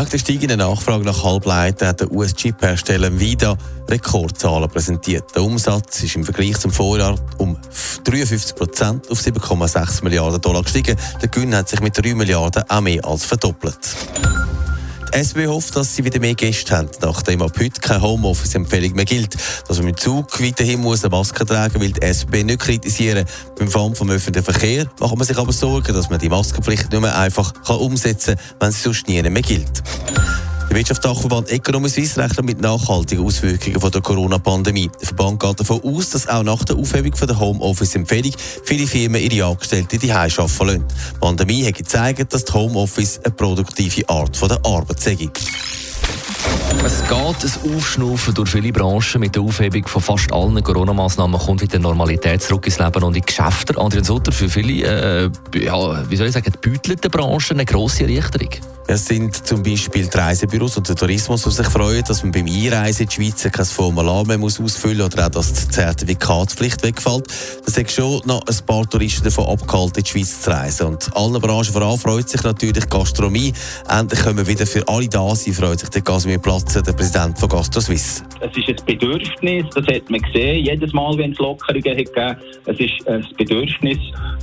Wegen der steigenden Nachfrage nach Halbleitern hat der US-Chip-Hersteller Nvidia Rekordzahlen präsentiert. Der Umsatz ist im Vergleich zum Vorjahr um 53 Prozent auf 7,6 Milliarden Dollar gestiegen. Der Gewinn hat sich mit 3 Milliarden auch mehr als verdoppelt. Die SB hofft, dass sie wieder mehr Gäste haben, nachdem ab heute keine Homeoffice-Empfehlung mehr gilt. Dass man im Zug weiterhin muss eine Maske tragen will die SB nicht kritisieren. Beim Fahren vom öffentlichen Verkehr macht man sich aber Sorgen, dass man die Maskenpflicht nicht mehr einfach umsetzen kann, wenn sie sonst nie mehr gilt. Der Wirtschaftsdachverband Economy Suisse rechnet mit nachhaltigen Auswirkungen von der Corona-Pandemie. Der Verband geht davon aus, dass auch nach der Aufhebung von der Homeoffice-Empfehlung viele Firmen ihre Angestellten die arbeiten lassen. Die Pandemie hat gezeigt, dass die Homeoffice eine produktive Art von der Arbeit sei. Es geht ein Aufschnaufen durch viele Branchen. Mit der Aufhebung von fast allen Corona-Massnahmen kommt wieder Normalität zurück ins Leben und in die Geschäfte. Adrian Sutter, für viele, äh, ja, wie soll ich sagen, gebeutelte Branchen eine grosse Erleichterung. Es sind zum Beispiel die Reisebüros und der Tourismus, die sich freuen, dass man beim Einreisen in die Schweiz kein Formular mehr ausfüllen muss oder auch, dass die Zertifikatspflicht wegfällt. Das hat schon noch ein paar Touristen davon abgehalten, in die Schweiz zu reisen. Und allen Branchen voran freut sich natürlich die Gastronomie. Endlich können wir wieder für alle da sein, freut sich der Casimir Platzer, der Präsident von Gastro Suisse. Es ist ein Bedürfnis, das hat man gesehen, jedes Mal, wenn es Lockerungen gegeben Es ist ein Bedürfnis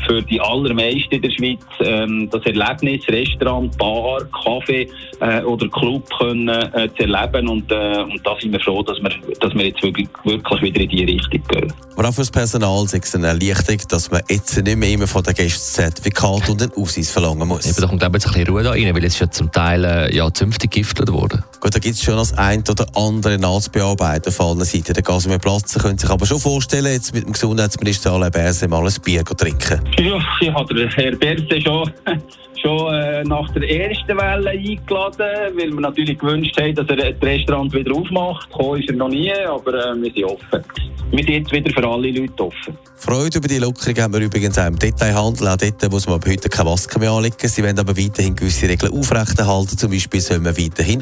für die allermeisten in der Schweiz, ähm, das Erlebnis, Restaurant, Bar, Kaffee äh, oder Club können, äh, zu erleben. Und, äh, und da sind wir froh, dass wir, dass wir jetzt wirklich, wirklich wieder in diese Richtung gehen. Aber auch für das Personal ist es eine Erleichterung, dass man jetzt nicht mehr immer von den Gästen Zertifikat und einen Ausweis verlangen muss. Eben, da kommt jetzt ein bisschen Ruhe da rein, weil es ist ja zum Teil äh, ja, zünftig giftet worden. Gut, da gibt es schon das ein oder andere nachzubearbeiten von allen Seiten. Der Casimir Platzer können sich aber schon vorstellen, jetzt mit dem Gesundheitsminister Alain Berset mal ein Bier trinken. Ja, ich habe den Herrn Berset schon schon äh, nach der ersten Welle eingeladen, weil wir natürlich gewünscht haben, dass er das Restaurant wieder aufmacht. Gekommen ist er noch nie, aber äh, wir sind offen. Wir sind jetzt wieder für alle Leute offen. Freude über die Lockerung haben wir übrigens auch im Detailhandel. Auch dort muss man ab heute keine Maske mehr anlegen. Sie wollen aber weiterhin gewisse Regeln aufrechterhalten. Zum Beispiel soll man weiterhin